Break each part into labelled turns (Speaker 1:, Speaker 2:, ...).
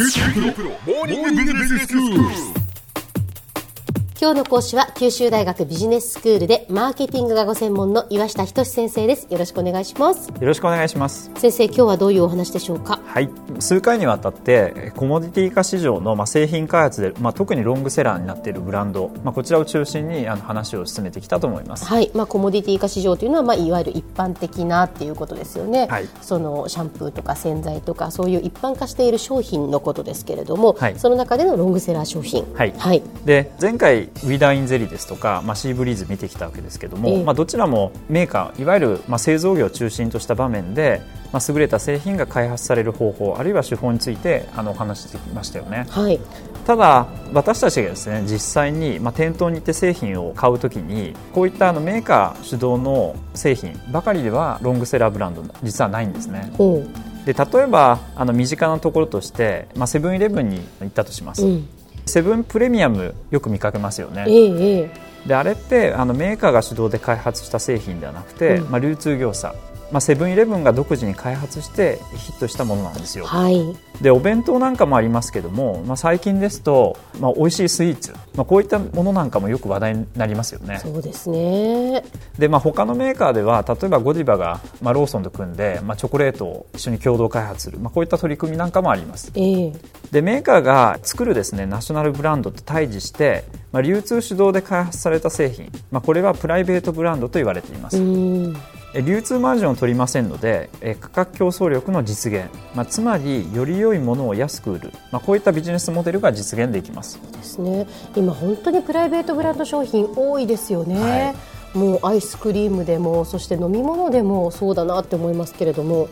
Speaker 1: 今日の講師は九州大学ビジネススクールでマーケティングがご専門の岩下仁先生です。よろしくお願いします。
Speaker 2: よろしくお願いします。
Speaker 1: 先生今日はどういうお話でしょうか？
Speaker 2: はい。数回にわたってコモディティ化市場のまあ製品開発でまあ特にロングセラーになっているブランドまあこちらを中心にあの話を進めてきたと思います。
Speaker 1: はい。まあコモディティ化市場というのはまあいわゆる一般的なっていうことですよね、
Speaker 2: はい。
Speaker 1: そのシャンプーとか洗剤とかそういう一般化している商品のことですけれども、
Speaker 2: はい。
Speaker 1: その中でのロングセラー商品。
Speaker 2: はい。
Speaker 1: はい。
Speaker 2: で前回ウィダーインゼリーですとか、まあ、シーブリーズ見てきたわけですけども、
Speaker 1: ええ。
Speaker 2: まあ、どちらもメーカーいわゆる、まあ、製造業を中心とした場面で、まあ、優れた製品が開発される方法あるいは手法についてあのお話ししてきましたよね。
Speaker 1: はい。
Speaker 2: ただ私たちがですね実際に、まあ、店頭に行って製品を買うときにこういったあのメーカー主導の製品ばかりではロングセラーブランド実はないんですね。
Speaker 1: ほ
Speaker 2: で例えばあの身近なところとして、まあ、セブンイレブンに行ったとします、
Speaker 1: う、うん、
Speaker 2: セブンプレミアムよく見かけますよね。
Speaker 1: ええええ。
Speaker 2: であれってあのメーカーが主導で開発した製品ではなくて、
Speaker 1: うん。
Speaker 2: まあ、流通業者、まあ、セブンイレブンが独自に開発してヒットしたものなんですよ。
Speaker 1: はい。
Speaker 2: でお弁当なんかもありますけども、まあ、最近ですと、まあ、美味しいスイーツ、まあ、こういったものなんかもよく話題になりますよね。
Speaker 1: そうですね。
Speaker 2: で、まあ、他のメーカーでは例えばゴディバが、まあ、ローソンと組んで、まあ、チョコレートを一緒に共同開発する、まあ、こういった取り組みなんかもあります。
Speaker 1: ええ。
Speaker 2: でメーカーが作るですねナショナルブランドと対峙して、まあ、流通主導で開発された製品、まあ、これはプライベートブランドと言われています、
Speaker 1: うん。
Speaker 2: え流通マージンを取りませんのでえ価格競争力の実現、まあ、つまりより良いものを安く売る、まあ、こういったビジネスモデルが実現できます。
Speaker 1: ですね。今本当にプライベートブランド商品多いですよね、もうアイスクリームでもそして飲み物でもそうだなって思いますけれども。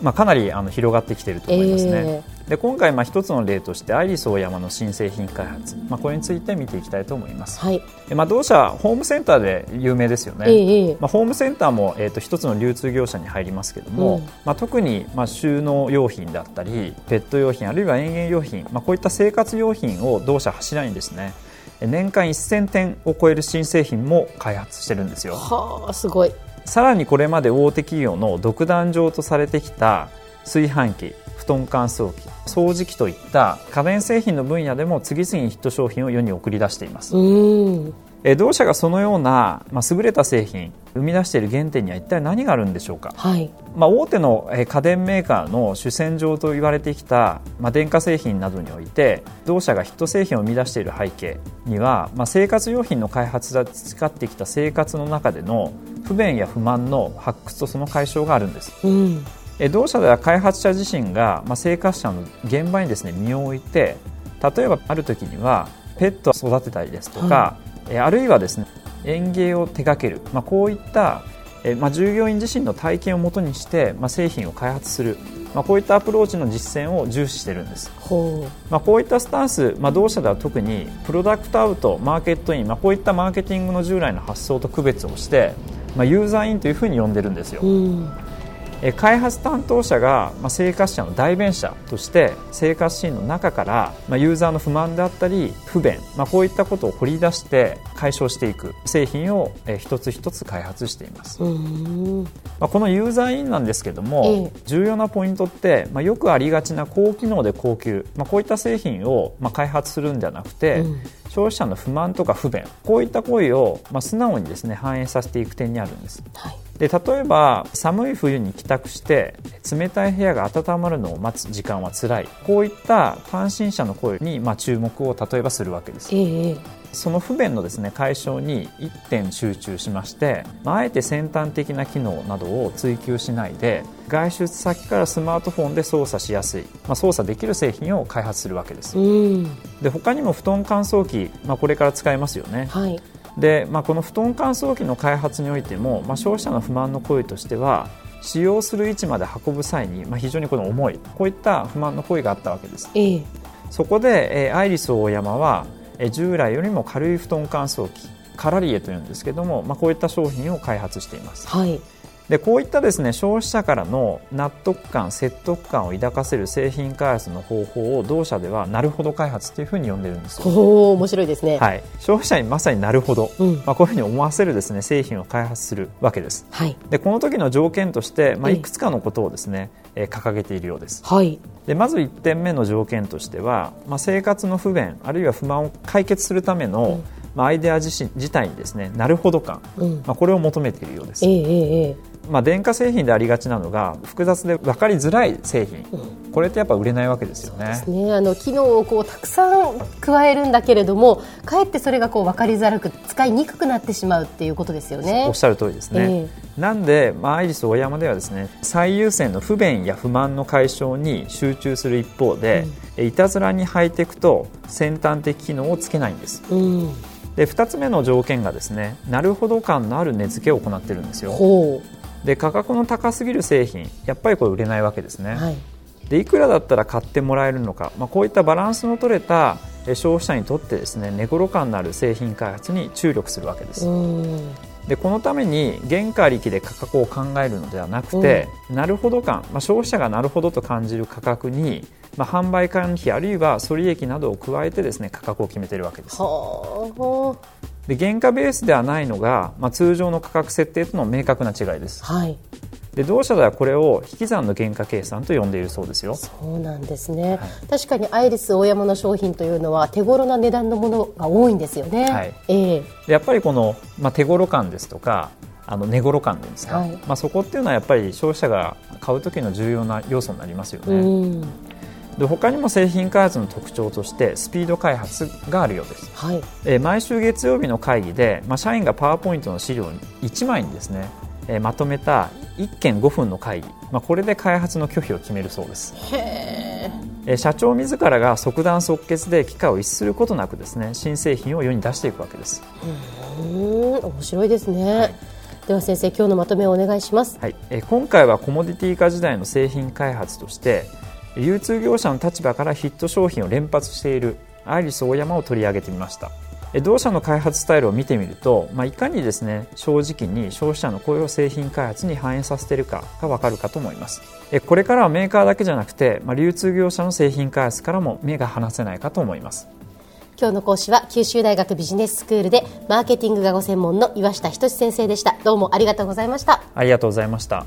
Speaker 2: まあ、かなりあの広がってきていると思いますね、
Speaker 1: え
Speaker 2: で今回まあ一つの例としてアイリスオーヤマの新製品開発、まあ、これについて見ていきたいと思います、
Speaker 1: はい。
Speaker 2: でまあ、同社ホームセンターで有名ですよね、
Speaker 1: ええ
Speaker 2: まあ、ホームセンターも、えー、と一つの流通業者に入りますけども、
Speaker 1: うん。
Speaker 2: まあ、特に、まあ、収納用品だったりペット用品あるいは園芸用品、まあ、こういった生活用品を同社柱にですね。え年間1000点を超える新製品も開発してるんですよ。
Speaker 1: はあすごい。
Speaker 2: さらにこれまで大手企業の独壇場とされてきた炊飯器布団乾燥機掃除機といった家電製品の分野でも次々にヒット商品を世に送り出しています。
Speaker 1: うん。
Speaker 2: えー同社がそのような、まあ、優れた製品生み出している原点には一体何があるんでしょうか、
Speaker 1: はい。
Speaker 2: まあ、大手のえー家電メーカーの主戦場と言われてきた、まあ、電化製品などにおいて同社がヒット製品を生み出している背景には、まあ、生活用品の開発で培ってきた生活の中での不便や不満の発掘とその解消があるんです。
Speaker 1: うん。
Speaker 2: えー同社では開発者自身が、まあ、生活者の現場にですね身を置いて例えばある時にはペットを育てたりですとか、
Speaker 1: は
Speaker 2: えーあるいはですね園芸を手掛ける、まあ、こういった、えーまあ、従業員自身の体験をもとにして、まあ、製品を開発する、まあ、こういったアプローチの実践を重視しているんです、
Speaker 1: ほ
Speaker 2: まあ、こういったスタンス、まあ、同社では特にプロダクトアウトマーケットイン、まあ、こういったマーケティングの従来の発想と区別をして、まあ、ユーザーインというふうに呼んでるんですよ。
Speaker 1: ううん。
Speaker 2: えー開発担当者が、まあ、生活者の代弁者として生活シーンの中から、まあ、ユーザーの不満であったり不便、まあ、こういったことを掘り出して解消していく製品を、えー一つ一つ開発しています、
Speaker 1: うん。
Speaker 2: まあ、このユーザーインなんですけども、
Speaker 1: ええ。
Speaker 2: 重要なポイントって、まあ、よくありがちな高機能で高級、まあ、こういった製品を、まあ、開発するんではなくて、
Speaker 1: うん。
Speaker 2: 消費者の不満とか不便こういった声を、まあ、素直にですね反映させていく点にあるんです。
Speaker 1: はい
Speaker 2: で例えば寒い冬に帰宅して冷たい部屋が温まるのを待つ時間は辛い。こういった単身者の声に、まあ、注目を例えばするわけです。
Speaker 1: えええ
Speaker 2: その不便のですね解消に一点集中しまして、まあ、あえて先端的な機能などを追求しないで外出先からスマートフォンで操作しやすい、まあ、操作できる製品を開発するわけです。
Speaker 1: うん。
Speaker 2: で他にも布団乾燥機、まあ、これから使えますよね。
Speaker 1: はい
Speaker 2: で、まあ、この布団乾燥機の開発においても、まあ、消費者の不満の声としては使用する位置まで運ぶ際に、まあ、非常にこの重いこういった不満の声があったわけです。
Speaker 1: ええ。
Speaker 2: そこで、えーアイリスオーヤマは、えー従来よりも軽い布団乾燥機カラリエというんですけども、まあ、こういった商品を開発しています。
Speaker 1: はい
Speaker 2: ででこういったですね消費者からの納得感説得感を抱かせる製品開発の方法を同社ではなるほど開発というふうに呼んでるんですよ。
Speaker 1: お面白いですね、
Speaker 2: はい、消費者にまさになるほど、
Speaker 1: うん。
Speaker 2: まあ、こういうふうに思わせるですね製品を開発するわけです。
Speaker 1: はい。
Speaker 2: でこの時の条件として、まあ、
Speaker 1: ええ
Speaker 2: いくつかのことをですね、えー掲げているようです。
Speaker 1: はい。
Speaker 2: でまず1点目の条件としては、まあ、生活の不便あるいは不満を解決するための、
Speaker 1: うん。
Speaker 2: まあ、アイデア自身自体にですねなるほど感、
Speaker 1: うん。
Speaker 2: まあ、これを求めているようです。
Speaker 1: えええええ
Speaker 2: まあ、電化製品でありがちなのが複雑で分かりづらい製品、これってやっぱ売れないわけですよね。
Speaker 1: えね。あの機能をこうたくさん加えるんだけれどもかえってそれがこう分かりづらく使いにくくなってしまうっていうことですよね。
Speaker 2: おっしゃる通りですね、なんで、まあ、アイリスオーヤマではですね最優先の不便や不満の解消に集中する一方で、いたずらにハイテクと先端的機能をつけないんです。
Speaker 1: うん。
Speaker 2: で2つ目の条件がですねなるほど感のある値付けを行っているんですよ。
Speaker 1: ほ
Speaker 2: で価格の高すぎる製品やっぱりこれ売れないわけですね、
Speaker 1: うはい。
Speaker 2: でいくらだったら買ってもらえるのか、まあ、こういったバランスの取れたえ消費者にとってですね値頃感のある製品開発に注力するわけです、
Speaker 1: うん。
Speaker 2: でこのために原価ありきで価格を考えるのではなくて、なるほど感、まあ、消費者がなるほどと感じる価格に、まあ、販売管理費あるいは処理益などを加えてですね価格を決めているわけです。
Speaker 1: は
Speaker 2: で原価ベースではないのが、まあ、通常の価格設定との明確な違いです。
Speaker 1: あはい。
Speaker 2: で同社ではこれを引き算の原価計算と呼んでいるそうですよ。
Speaker 1: そうなんですね、確かにアイリスオーヤマの商品というのは手頃な値段のものが多いんですよね、
Speaker 2: はい。
Speaker 1: ええ。
Speaker 2: でやっぱりこの、まあ、手頃感ですとかあの値頃感ですか、
Speaker 1: はい。
Speaker 2: まあ、そこっていうのはやっぱり消費者が買う時の重要な要素になりますよね、
Speaker 1: うん
Speaker 2: で他にも製品開発の特徴としてスピード開発があるようです。
Speaker 1: はい。
Speaker 2: えー毎週月曜日の会議で、まあ、社員がパワーポイントの資料1枚にですね、えーまとめた1件5分の会議、まあ、これで開発の拒否を決めるそうです。えー社長自らが即断即決で機会を逸することなくですね新製品を世に出していくわけです、
Speaker 1: うん面白いですね、では先生今日のまとめをお願いします。
Speaker 2: はい。えー今回はコモディティ化時代の製品開発として流通業者の立場からヒット商品を連発しているアイリスオーヤマを取り上げてみました。え同社の開発スタイルを見てみると、まあ、いかにですね正直に消費者の声を製品開発に反映させているかがわかるかと思います。えこれからはメーカーだけじゃなくて、まあ、流通業者の製品開発からも目が離せないかと思います。
Speaker 1: 今日の講師は九州大学ビジネススクールでマーケティングがご専門の岩下仁先生でした。どうもありがとうございました。
Speaker 2: ありがとうございました